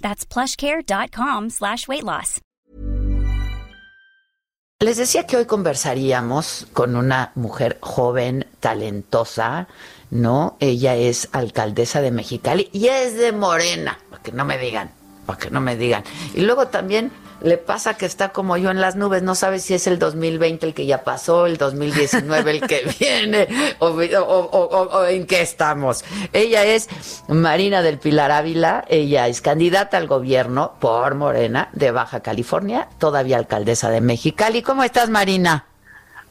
That's plushcare.com slash weight loss. Les decía que hoy conversaríamos con una mujer joven, talentosa, ¿no? Ella es alcaldesa de Mexicali y es de Morena, para que no me digan, para que no me digan. Y luego también le pasa que está como yo en las nubes, no sabe si es el 2020 el que ya pasó, el 2019 el que viene, o, en qué estamos. Ella es Marina del Pilar Ávila, ella es candidata al gobierno por Morena de Baja California, todavía alcaldesa de Mexicali. ¿Cómo estás, Marina?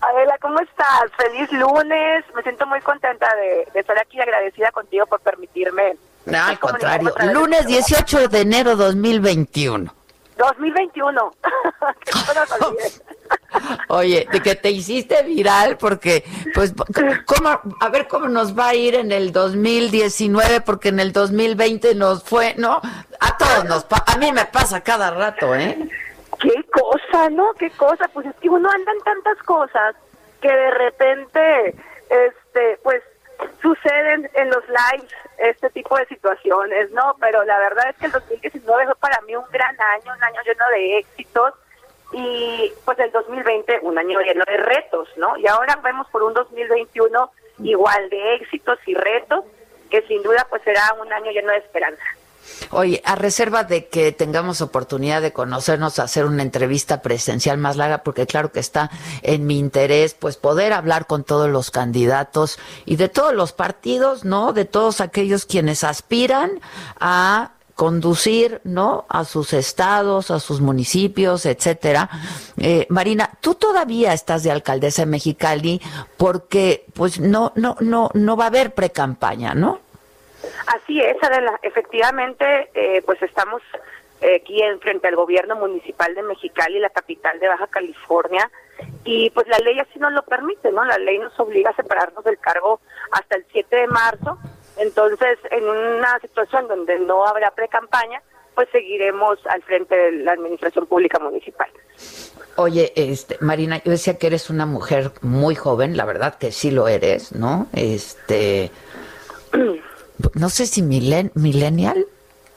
Adela, ¿cómo estás? Feliz lunes. Me siento muy contenta de, estar aquí agradecida contigo por permitirme. No, al contrario. Lunes 18 de enero 2021. 2021. Oye, de que te hiciste viral porque, pues, ¿cómo, a ver cómo nos va a ir en el 2019 porque en el 2020 nos fue, ¿no? A todos nos, a mí me pasa cada rato, ¿eh? Qué cosa, ¿no? Qué cosa. Pues es que uno anda en tantas cosas que de repente, este, pues, suceden en los lives este tipo de situaciones, ¿no? Pero la verdad es que el 2019 fue para mí un gran año, un año lleno de éxitos y pues el 2020 un año lleno de retos, ¿no? Y ahora vemos por un 2021 igual de éxitos y retos que sin duda pues será un año lleno de esperanza. Oye, a reserva de que tengamos oportunidad de conocernos, hacer una entrevista presencial más larga, porque claro que está en mi interés, pues poder hablar con todos los candidatos y de todos los partidos, ¿no? De todos aquellos quienes aspiran a conducir, ¿no? A sus estados, a sus municipios, etcétera. Eh, Marina, tú todavía estás de alcaldesa de Mexicali porque, pues, no, no, no, no va a haber pre-campaña, ¿no? Así es, Adela. Efectivamente, eh, pues estamos eh, aquí en frente al gobierno municipal de Mexicali, la capital de Baja California, y pues la ley así nos lo permite, ¿no? La ley nos obliga a separarnos del cargo hasta el 7 de marzo. Entonces, en una situación donde no habrá pre-campaña, pues seguiremos al frente de la administración pública municipal. Oye, este, Marina, yo decía que eres una mujer muy joven, la verdad que sí lo eres, ¿no? Este no sé si milen, millennial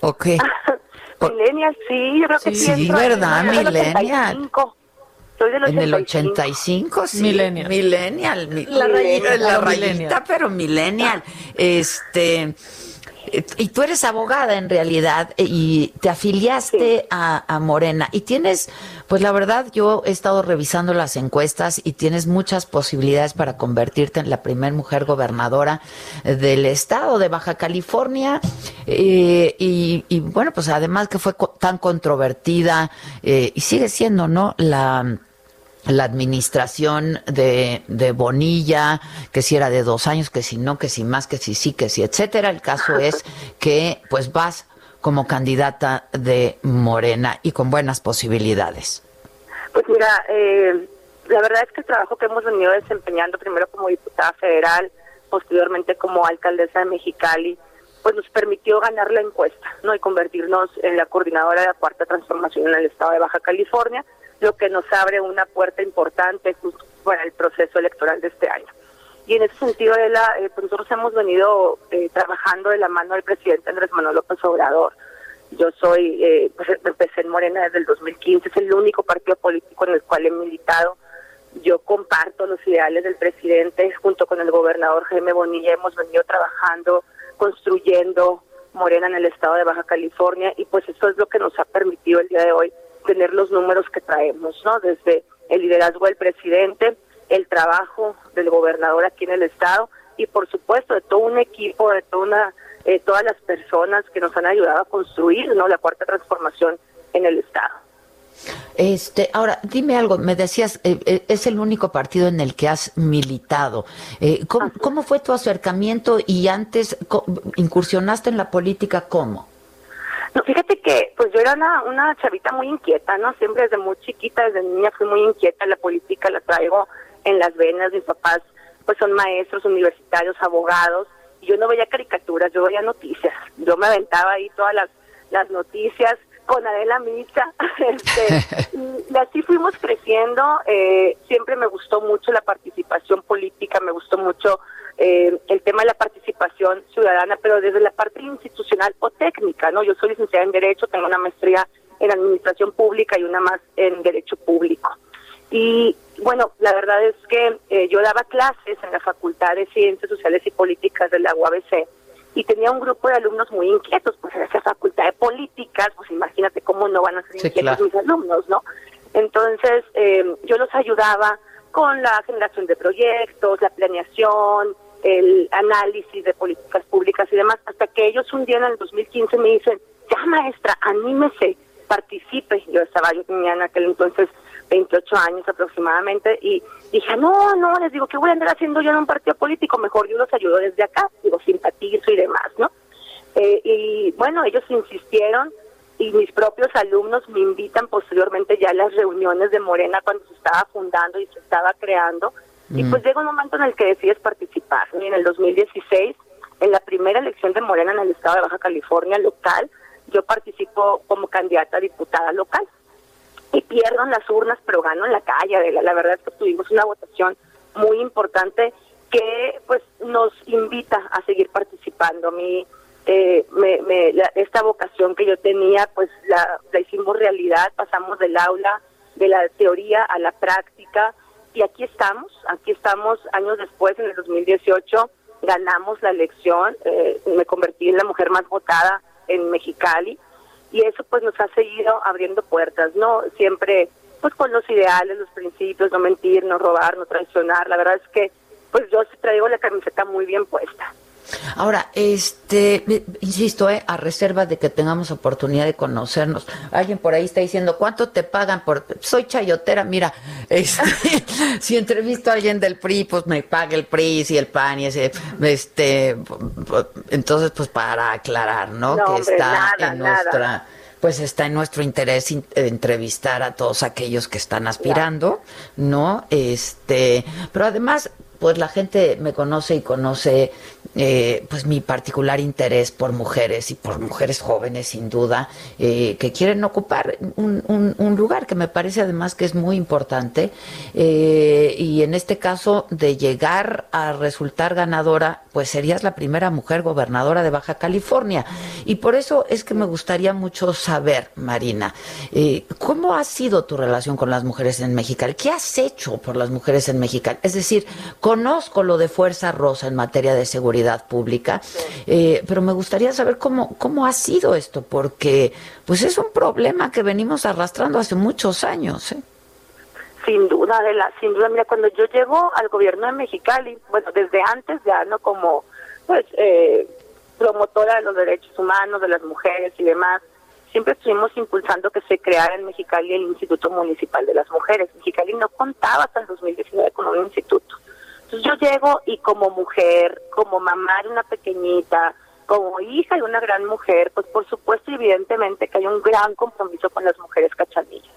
o qué. millennial, sí, yo creo que sí. Sí, ¿verdad? Millennial. Soy del 85. En el 85, sí. Millennial. Millennial. La rayita, la rayita pero millennial. Este y tú eres abogada en realidad y te afiliaste a, Morena y tienes, pues la verdad yo he estado revisando las encuestas y tienes muchas posibilidades para convertirte en la primer mujer gobernadora del estado de Baja California eh, y, bueno, pues además que fue tan controvertida eh, y sigue siendo, ¿no? La la administración de, de, Bonilla, que si era de dos años, que si no, que si más, que si sí, que si, etcétera. El caso es que pues vas como candidata de Morena y con buenas posibilidades. Pues mira, eh, la verdad es que el trabajo que hemos venido desempeñando primero como diputada federal, posteriormente como alcaldesa de Mexicali, pues nos permitió ganar la encuesta, ¿no? Y convertirnos en la coordinadora de la cuarta transformación en el estado de Baja California lo que nos abre una puerta importante para el proceso electoral de este año. Y en ese sentido, eh, pues nosotros hemos venido eh, trabajando de la mano del presidente Andrés Manuel López Obrador. Yo soy, eh, pues empecé en Morena desde el 2015, es el único partido político en el cual he militado. Yo comparto los ideales del presidente, junto con el gobernador Jaime Bonilla hemos venido trabajando, construyendo Morena en el estado de Baja California y pues eso es lo que nos ha permitido el día de hoy tener los números que traemos, ¿no? Desde el liderazgo del presidente, el trabajo del gobernador aquí en el estado y por supuesto de todo un equipo, de toda una, eh, todas las personas que nos han ayudado a construir, ¿no? La cuarta transformación en el estado. Este, ahora, dime algo, me decías, eh, eh, es el único partido en el que has militado. ¿cómo, ¿cómo, fue tu acercamiento y antes incursionaste en la política cómo? No, fíjate que pues yo era una, una chavita muy inquieta, ¿no? Siempre desde muy chiquita, desde niña fui muy inquieta, la política la traigo en las venas, mis papás pues son maestros universitarios, abogados, y yo no veía caricaturas, yo veía noticias, yo me aventaba ahí todas las, las noticias con Adela Micha, este, y así fuimos creciendo, eh, siempre me gustó mucho la participación política, me gustó mucho eh, el tema de la participación ciudadana, pero desde la parte institucional o técnica, ¿no? Yo soy licenciada en Derecho, tengo una maestría en Administración Pública y una más en Derecho Público. Y bueno, la verdad es que eh, yo daba clases en la Facultad de Ciencias Sociales y Políticas de la UABC y tenía un grupo de alumnos muy inquietos, pues en esa Facultad de Políticas, pues imagínate cómo no van a ser inquietos mis alumnos, ¿no? Entonces, eh, yo los ayudaba con la generación de proyectos, la planeación, el análisis de políticas públicas y demás, hasta que ellos un día en el 2015 me dicen, ya maestra, anímese, participe. Yo estaba, yo tenía en aquel entonces 28 años aproximadamente y dije, no, no, les digo, ¿qué voy a andar haciendo yo en un partido político? Mejor yo los ayudo desde acá, digo, simpatizo y demás, ¿no? Eh, y bueno, ellos insistieron y mis propios alumnos me invitan posteriormente ya a las reuniones de Morena cuando se estaba fundando y se estaba creando y pues llega un momento en el que decides participar. Y en el 2016, en la primera elección de Morena en el estado de Baja California local, yo participo como candidata a diputada local. Y pierdo en las urnas, pero gano en la calle. La, la verdad es que tuvimos una votación muy importante que pues nos invita a seguir participando. Mí, eh, me, esta vocación que yo tenía, pues la, la hicimos realidad, pasamos del aula, de la teoría a la práctica, y aquí estamos, aquí estamos años después, en el 2018, ganamos la elección, eh, me convertí en la mujer más votada en Mexicali y eso pues nos ha seguido abriendo puertas, ¿no? Siempre pues con los ideales, los principios, no mentir, no robar, no traicionar, la verdad es que pues yo traigo la camiseta muy bien puesta. Ahora, este, insisto, eh, a reserva de que tengamos oportunidad de conocernos. Alguien por ahí está diciendo, ¿cuánto te pagan por...? Soy chayotera, mira, este, si entrevisto a alguien del PRI, pues me paga el PRI y el PAN y ese, este, entonces, pues para aclarar, ¿no? que está en nuestra pues está en nuestro interés entrevistar a todos aquellos que están aspirando, ¿no? Este, pero además pues la gente me conoce y conoce eh, pues mi particular interés por mujeres y por mujeres jóvenes sin duda eh, que quieren ocupar un, lugar que me parece además que es muy importante eh, y en este caso de llegar a resultar ganadora pues serías la primera mujer gobernadora de Baja California. Y por eso es que me gustaría mucho saber Marina cómo ha sido tu relación con las mujeres en México qué has hecho por las mujeres en México es decir conozco lo de Fuerza Rosa en materia de seguridad pública, eh, pero me gustaría saber cómo, cómo ha sido esto, porque pues es un problema que venimos arrastrando hace muchos años. ¿eh? Sin duda, de la, sin duda, mira, cuando yo llego al gobierno de Mexicali, bueno, desde antes ya, ¿no? Como, pues, eh, promotora de los derechos humanos, de las mujeres y demás, siempre estuvimos impulsando que se creara en Mexicali el Instituto Municipal de las Mujeres. Mexicali no contaba hasta el 2019 con un instituto. Entonces yo llego y como mujer, como mamá de una pequeñita, como hija de una gran mujer, pues por supuesto y evidentemente que hay un gran compromiso con las mujeres cachanillas.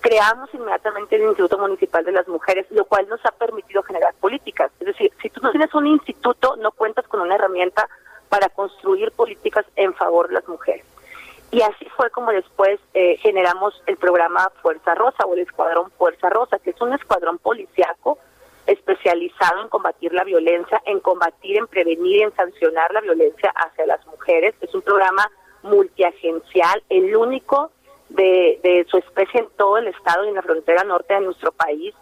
Creamos inmediatamente el Instituto Municipal de las Mujeres, lo cual nos ha permitido generar políticas. Es decir, si tú no tienes un instituto, no cuentas con una herramienta para construir políticas en favor de las mujeres. Y así fue como después eh, generamos el programa Fuerza Rosa o el Escuadrón Fuerza Rosa, que es un escuadrón policiaco especializado en combatir la violencia, en combatir, en prevenir y en sancionar la violencia hacia las mujeres. Es un programa multiagencial, el único de, de su especie en todo el estado y en la frontera norte de nuestro país,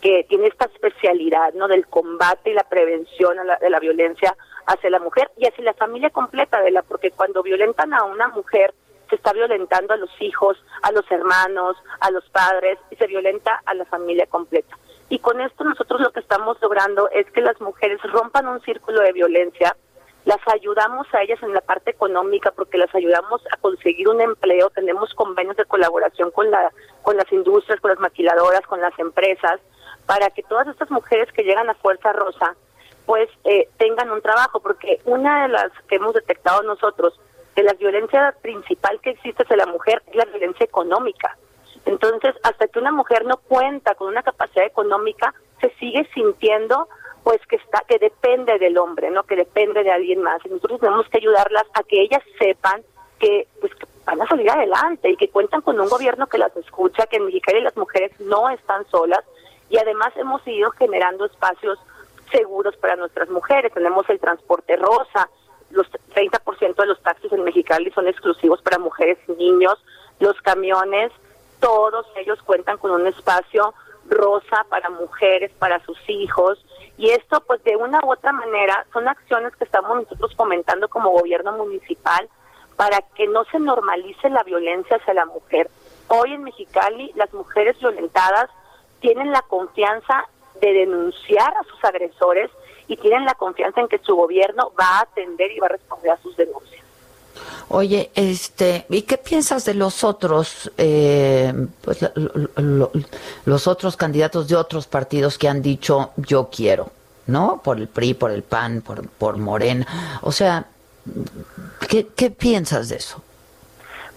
que tiene esta especialidad no del combate y la prevención de la violencia hacia la mujer y hacia la familia completa de la porque cuando violentan a una mujer se está violentando a los hijos, a los hermanos, a los padres y se violenta a la familia completa. Y con esto nosotros lo que estamos logrando es que las mujeres rompan un círculo de violencia, las ayudamos a ellas en la parte económica porque las ayudamos a conseguir un empleo, tenemos convenios de colaboración con la con las industrias, con las maquiladoras, con las empresas, para que todas estas mujeres que llegan a Fuerza Rosa pues eh, tengan un trabajo, porque una de las que hemos detectado nosotros que la violencia principal que existe hacia la mujer es la violencia económica. Entonces, hasta que una mujer no cuenta con una capacidad económica, se sigue sintiendo pues que está que depende del hombre, ¿no? Que depende de alguien más. Y nosotros tenemos que ayudarlas a que ellas sepan que pues van a salir adelante y que cuentan con un gobierno que las escucha, que en Mexicali las mujeres no están solas y además hemos ido generando espacios seguros para nuestras mujeres. Tenemos el transporte rosa, los 30% de los taxis en Mexicali son exclusivos para mujeres y niños, los camiones, todos ellos cuentan con un espacio rosa para mujeres, para sus hijos, y esto pues de una u otra manera son acciones que estamos nosotros fomentando como gobierno municipal para que no se normalice la violencia hacia la mujer. Hoy en Mexicali las mujeres violentadas tienen la confianza de denunciar a sus agresores y tienen la confianza en que su gobierno va a atender y va a responder a sus denuncias. Oye, este, ¿y qué piensas de los otros, eh, pues, los otros candidatos de otros partidos que han dicho yo quiero, ¿no? Por el PRI, por el PAN, por, por Morena. O sea, ¿qué, ¿qué piensas de eso?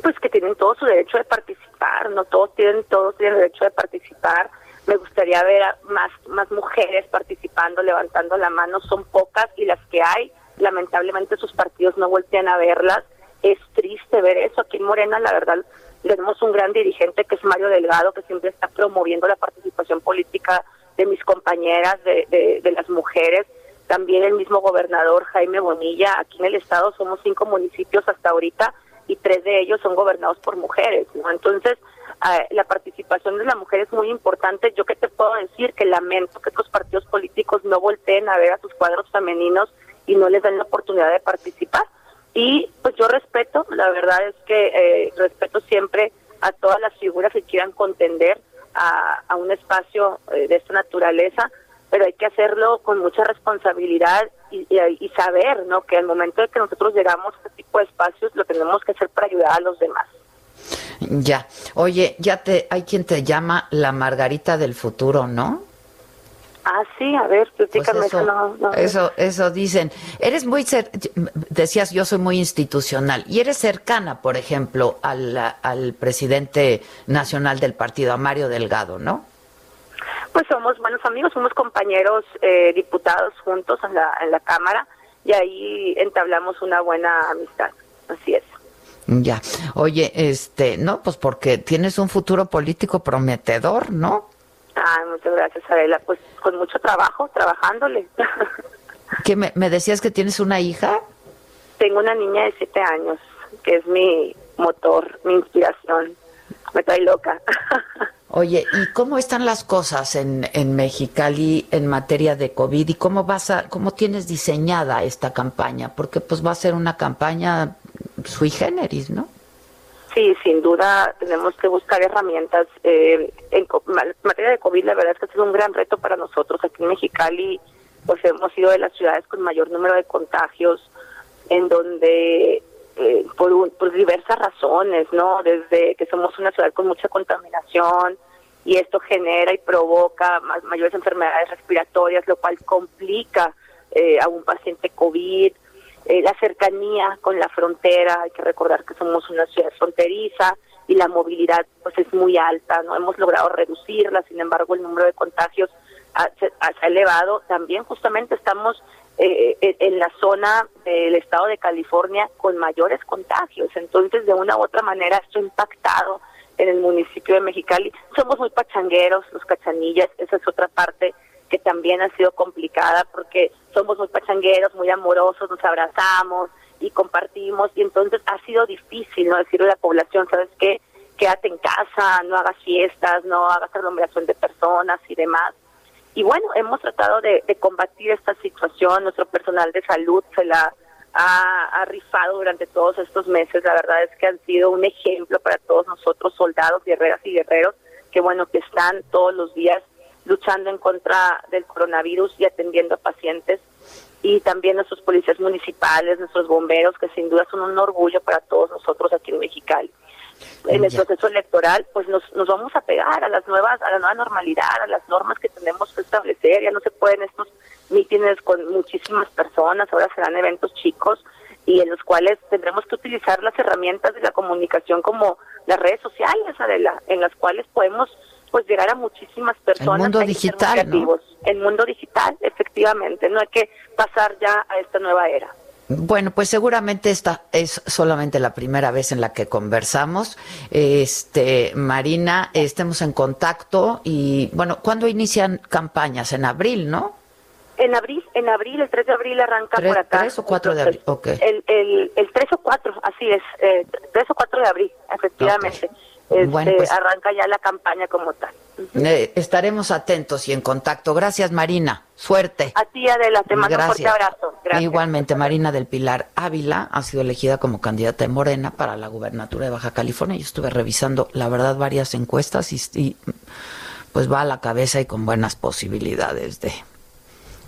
Pues que tienen todo su derecho de participar, no todos tienen, todos tienen derecho de participar me gustaría ver a más, más mujeres participando, levantando la mano, son pocas y las que hay, lamentablemente sus partidos no voltean a verlas. Es triste ver eso. Aquí en Morena, la verdad, tenemos un gran dirigente que es Mario Delgado, que siempre está promoviendo la participación política de mis compañeras, de, de, las mujeres. También el mismo gobernador Jaime Bonilla. Aquí en el estado somos cinco municipios hasta ahorita y tres de ellos son gobernados por mujeres. ¿no? Entonces, la participación de la mujer es muy importante. Yo que te puedo decir que lamento que los partidos políticos no volteen a ver a sus cuadros femeninos y no les den la oportunidad de participar. Y pues yo respeto, la verdad es que eh, respeto siempre a todas las figuras que quieran contender a, un espacio eh, de esta naturaleza, pero hay que hacerlo con mucha responsabilidad y, y, saber ¿no? que al momento de que nosotros llegamos a este tipo de espacios lo tenemos que hacer para ayudar a los demás. Ya. Oye, ya te hay quien te llama la Margarita del futuro, ¿no? Ah, sí, a ver, platícame pues eso, eso, eso, dicen. Eres muy, decías, yo soy muy institucional, y eres cercana, por ejemplo, al, al presidente nacional del partido, a Mario Delgado, ¿no? Pues somos buenos amigos, somos compañeros eh, diputados juntos en la, en la Cámara, y ahí entablamos una buena amistad, así es. Ya. Oye, este, no, pues porque tienes un futuro político prometedor, ¿no? Ah, muchas gracias, Adela. Pues con mucho trabajo, trabajándole. ¿Qué me, me decías que tienes una hija? Tengo una niña de siete años, que es mi motor, mi inspiración. Me trae loca. Oye, ¿y cómo están las cosas en, en Mexicali en materia de COVID y cómo vas a, cómo tienes diseñada esta campaña? Porque pues va a ser una campaña sui generis, ¿no? Sí, sin duda tenemos que buscar herramientas. Eh, en, materia de COVID, la verdad es que ha sido un gran reto para nosotros. Aquí en Mexicali, pues hemos sido de las ciudades con mayor número de contagios, en donde eh, por, por diversas razones, ¿no? Desde que somos una ciudad con mucha contaminación y esto genera y provoca mayores enfermedades respiratorias, lo cual complica eh, a un paciente COVID eh, la cercanía con la frontera, hay que recordar que somos una ciudad fronteriza y la movilidad pues es muy alta, no hemos logrado reducirla, sin embargo el número de contagios ha, se, ha elevado, también justamente estamos eh, en la zona del estado de California con mayores contagios, entonces de una u otra manera esto ha impactado en el municipio de Mexicali, somos muy pachangueros, los cachanillas, esa es otra parte que también ha sido complicada porque somos muy pachangueros, muy amorosos, nos abrazamos y compartimos y entonces ha sido difícil no decirle a la población, ¿sabes qué? Quédate en casa, no hagas fiestas, no hagas aglomeración de personas y demás. Y bueno, hemos tratado de, combatir esta situación, nuestro personal de salud se la ha, rifado durante todos estos meses, la verdad es que han sido un ejemplo para todos nosotros, soldados, guerreras y guerreros, que bueno, que están todos los días luchando en contra del coronavirus y atendiendo a pacientes y también nuestros policías municipales, nuestros bomberos, que sin duda son un orgullo para todos nosotros aquí en Mexicali. En el proceso electoral, pues nos, nos vamos a pegar a las nuevas, a la nueva normalidad, a las normas que tenemos que establecer. Ya no se pueden estos mítines con muchísimas personas, ahora serán eventos chicos y en los cuales tendremos que utilizar las herramientas de la comunicación como las redes sociales, Adela, en las cuales podemos pues llegar a muchísimas personas. El mundo digital, ¿no? El mundo digital, efectivamente, no hay que pasar ya a esta nueva era. Bueno, pues seguramente esta es solamente la primera vez en la que conversamos. Este, Marina, estemos en contacto y bueno, ¿cuándo inician campañas? En abril, ¿no? En abril, en abril, el 3 de abril arranca por acá. 3 o 4 de abril, ok. El, el, el 3 o 4, así es, eh, 3 o 4 de abril, efectivamente. Este, pues, arranca ya la campaña como tal. Eh, estaremos atentos y en contacto. Gracias, Marina. Suerte. A ti, Adela, te mando un fuerte abrazo. Gracias. Igualmente, Marina del Pilar Ávila ha sido elegida como candidata de Morena para la gubernatura de Baja California. Yo estuve revisando, la verdad, varias encuestas y pues va a la cabeza y con buenas posibilidades de